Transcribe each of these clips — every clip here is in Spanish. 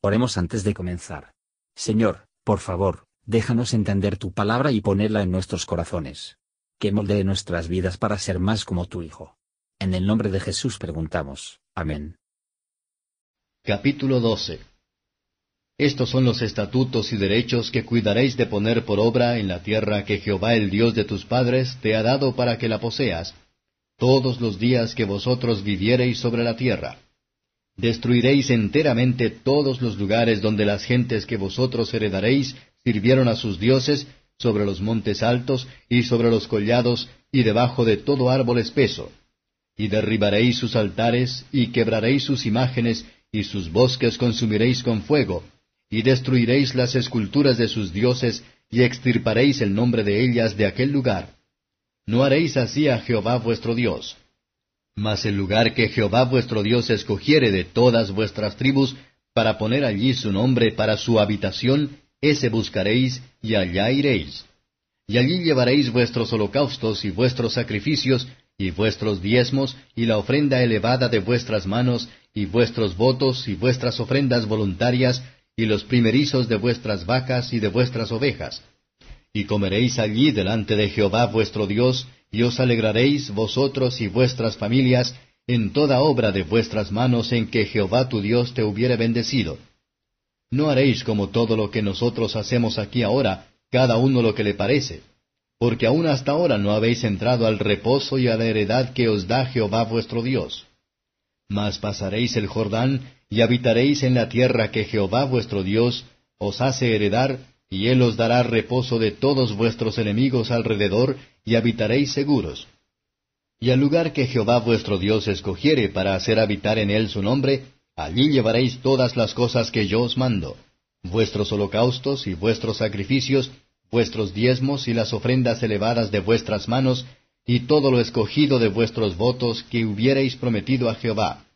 Oremos antes de comenzar. Señor, por favor, déjanos entender tu palabra y ponerla en nuestros corazones. Que moldee nuestras vidas para ser más como tu Hijo. En el nombre de Jesús preguntamos. Amén. Capítulo 12 Estos son los estatutos y derechos que cuidaréis de poner por obra en la tierra que Jehová el Dios de tus padres te ha dado para que la poseas, todos los días que vosotros viviereis sobre la tierra Destruiréis enteramente todos los lugares donde las gentes que vosotros heredaréis sirvieron a sus dioses, sobre los montes altos y sobre los collados y debajo de todo árbol espeso. Y derribaréis sus altares y quebraréis sus imágenes y sus bosques consumiréis con fuego, y destruiréis las esculturas de sus dioses y extirparéis el nombre de ellas de aquel lugar. No haréis así a Jehová vuestro Dios. Mas el lugar que Jehová vuestro Dios escogiere de todas vuestras tribus, para poner allí su nombre para su habitación, ese buscaréis, y allá iréis. Y allí llevaréis vuestros holocaustos y vuestros sacrificios, y vuestros diezmos, y la ofrenda elevada de vuestras manos, y vuestros votos, y vuestras ofrendas voluntarias, y los primerizos de vuestras vacas y de vuestras ovejas. Y comeréis allí delante de Jehová vuestro Dios, y os alegraréis vosotros y vuestras familias en toda obra de vuestras manos en que Jehová tu Dios te hubiere bendecido. No haréis como todo lo que nosotros hacemos aquí ahora, cada uno lo que le parece, porque aún hasta ahora no habéis entrado al reposo y a la heredad que os da Jehová vuestro Dios. Mas pasaréis el Jordán y habitaréis en la tierra que Jehová vuestro Dios os hace heredar, y él os dará reposo de todos vuestros enemigos alrededor, y habitaréis seguros. Y al lugar que Jehová vuestro Dios escogiere para hacer habitar en él su nombre, allí llevaréis todas las cosas que yo os mando, vuestros holocaustos y vuestros sacrificios, vuestros diezmos y las ofrendas elevadas de vuestras manos, y todo lo escogido de vuestros votos que hubiereis prometido a Jehová.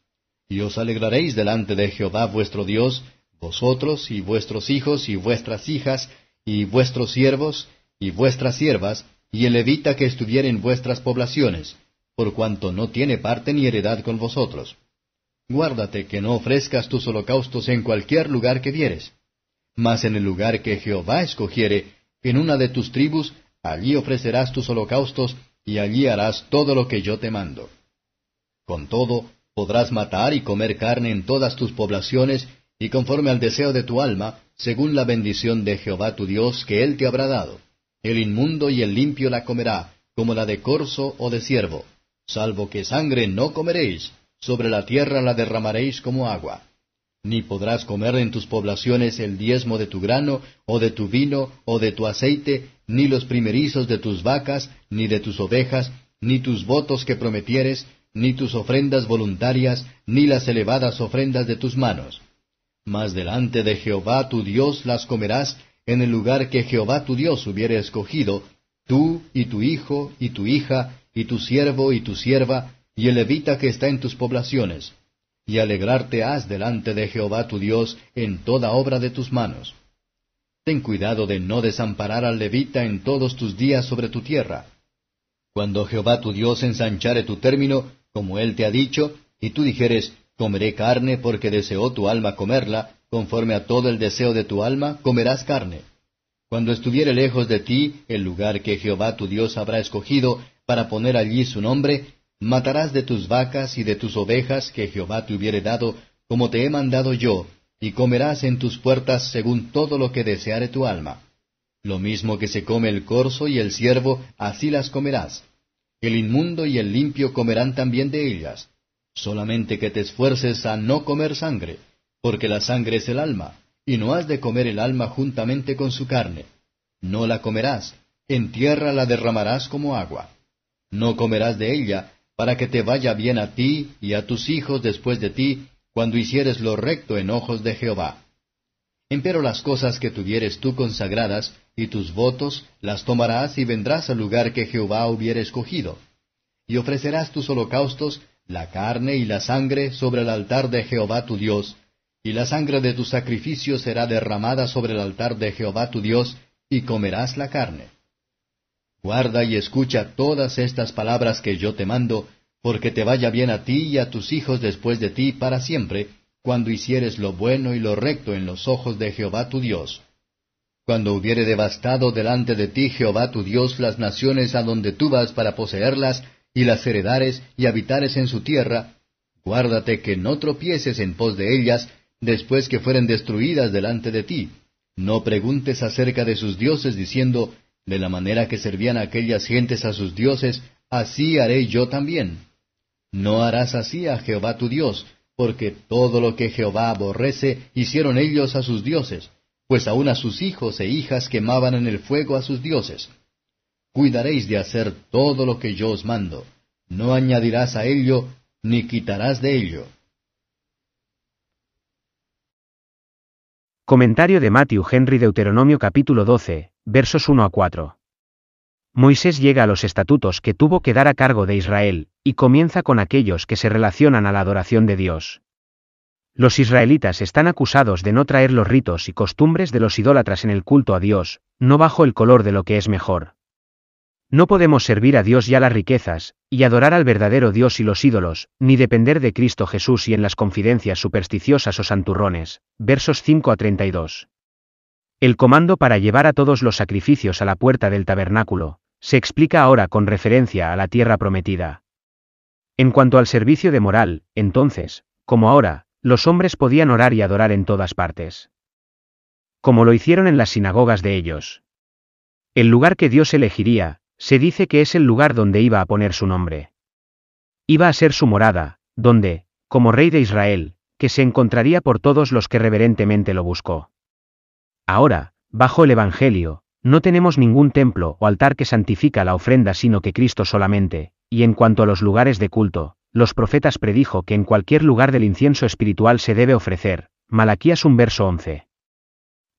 Y os alegraréis delante de Jehová vuestro Dios, vosotros y vuestros hijos y vuestras hijas, y vuestros siervos y vuestras siervas, y el levita que estuviere en vuestras poblaciones, por cuanto no tiene parte ni heredad con vosotros. Guárdate que no ofrezcas tus holocaustos en cualquier lugar que vieres, mas en el lugar que Jehová escogiere, en una de tus tribus, allí ofrecerás tus holocaustos, y allí harás todo lo que yo te mando. Con todo, podrás matar y comer carne en todas tus poblaciones, y conforme al deseo de tu alma, según la bendición de Jehová tu Dios que él te habrá dado. El inmundo y el limpio la comerá, como la de corzo o de ciervo, salvo que sangre no comeréis, sobre la tierra la derramaréis como agua. Ni podrás comer en tus poblaciones el diezmo de tu grano, o de tu vino, o de tu aceite, ni los primerizos de tus vacas, ni de tus ovejas, ni tus votos que prometieres, ni tus ofrendas voluntarias, ni las elevadas ofrendas de tus manos mas delante de Jehová tu Dios las comerás en el lugar que Jehová tu Dios hubiere escogido, tú y tu hijo y tu hija y tu siervo y tu sierva y el levita que está en tus poblaciones, y alegrarte has delante de Jehová tu Dios en toda obra de tus manos. Ten cuidado de no desamparar al levita en todos tus días sobre tu tierra. Cuando Jehová tu Dios ensanchare tu término, como él te ha dicho, y tú dijeres, Comeré carne porque deseó tu alma comerla, conforme a todo el deseo de tu alma, comerás carne. Cuando estuviere lejos de ti el lugar que Jehová tu Dios habrá escogido para poner allí su nombre, matarás de tus vacas y de tus ovejas que Jehová te hubiere dado, como te he mandado yo, y comerás en tus puertas según todo lo que deseare tu alma. Lo mismo que se come el corzo y el ciervo, así las comerás. El inmundo y el limpio comerán también de ellas. Solamente que te esfuerces a no comer sangre, porque la sangre es el alma, y no has de comer el alma juntamente con su carne. No la comerás, en tierra la derramarás como agua. No comerás de ella, para que te vaya bien a ti y a tus hijos después de ti, cuando hicieres lo recto en ojos de Jehová. Empero las cosas que tuvieres tú consagradas, y tus votos, las tomarás y vendrás al lugar que Jehová hubiere escogido. Y ofrecerás tus holocaustos la carne y la sangre sobre el altar de Jehová tu Dios, y la sangre de tu sacrificio será derramada sobre el altar de Jehová tu Dios, y comerás la carne. Guarda y escucha todas estas palabras que yo te mando, porque te vaya bien a ti y a tus hijos después de ti para siempre, cuando hicieres lo bueno y lo recto en los ojos de Jehová tu Dios. Cuando hubiere devastado delante de ti Jehová tu Dios las naciones a donde tú vas para poseerlas, y las heredares y habitares en su tierra, guárdate que no tropieces en pos de ellas, después que fueren destruidas delante de ti. No preguntes acerca de sus dioses, diciendo, de la manera que servían aquellas gentes a sus dioses, así haré yo también. No harás así a Jehová tu Dios, porque todo lo que Jehová aborrece hicieron ellos a sus dioses, pues aun a sus hijos e hijas quemaban en el fuego a sus dioses. Cuidaréis de hacer todo lo que yo os mando. No añadirás a ello, ni quitarás de ello. Comentario de Matthew Henry Deuteronomio capítulo 12, versos 1 a 4. Moisés llega a los estatutos que tuvo que dar a cargo de Israel, y comienza con aquellos que se relacionan a la adoración de Dios. Los israelitas están acusados de no traer los ritos y costumbres de los idólatras en el culto a Dios, no bajo el color de lo que es mejor. No podemos servir a Dios y a las riquezas, y adorar al verdadero Dios y los ídolos, ni depender de Cristo Jesús y en las confidencias supersticiosas o santurrones. Versos 5 a 32. El comando para llevar a todos los sacrificios a la puerta del tabernáculo, se explica ahora con referencia a la tierra prometida. En cuanto al servicio de moral, entonces, como ahora, los hombres podían orar y adorar en todas partes. Como lo hicieron en las sinagogas de ellos. El lugar que Dios elegiría, se dice que es el lugar donde iba a poner su nombre. Iba a ser su morada, donde, como rey de Israel, que se encontraría por todos los que reverentemente lo buscó. Ahora, bajo el Evangelio, no tenemos ningún templo o altar que santifica la ofrenda sino que Cristo solamente, y en cuanto a los lugares de culto, los profetas predijo que en cualquier lugar del incienso espiritual se debe ofrecer, Malaquías un verso 11.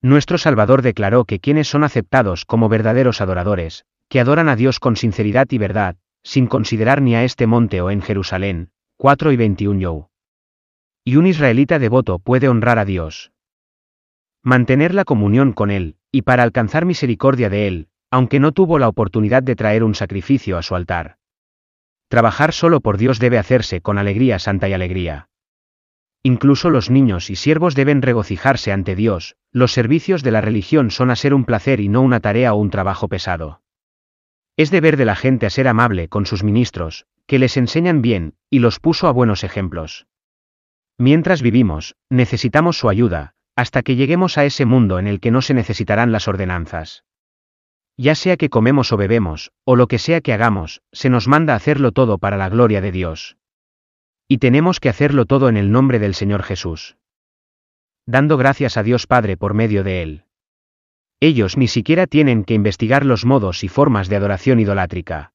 Nuestro Salvador declaró que quienes son aceptados como verdaderos adoradores, que adoran a Dios con sinceridad y verdad, sin considerar ni a este monte o en Jerusalén, 4 y 21 Yo. Y un israelita devoto puede honrar a Dios. Mantener la comunión con Él, y para alcanzar misericordia de Él, aunque no tuvo la oportunidad de traer un sacrificio a su altar. Trabajar solo por Dios debe hacerse con alegría santa y alegría. Incluso los niños y siervos deben regocijarse ante Dios, los servicios de la religión son a ser un placer y no una tarea o un trabajo pesado. Es deber de la gente a ser amable con sus ministros, que les enseñan bien, y los puso a buenos ejemplos. Mientras vivimos, necesitamos su ayuda, hasta que lleguemos a ese mundo en el que no se necesitarán las ordenanzas. Ya sea que comemos o bebemos, o lo que sea que hagamos, se nos manda hacerlo todo para la gloria de Dios. Y tenemos que hacerlo todo en el nombre del Señor Jesús. Dando gracias a Dios Padre por medio de Él. Ellos ni siquiera tienen que investigar los modos y formas de adoración idolátrica.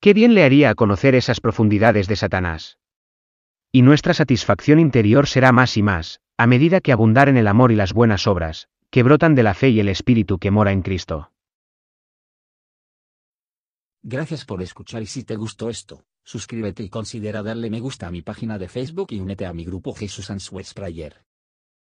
Qué bien le haría a conocer esas profundidades de Satanás. Y nuestra satisfacción interior será más y más, a medida que abundar en el amor y las buenas obras, que brotan de la fe y el espíritu que mora en Cristo. Gracias por escuchar y si te gustó esto, suscríbete y considera darle me gusta a mi página de Facebook y únete a mi grupo Jesús Answers Prayer.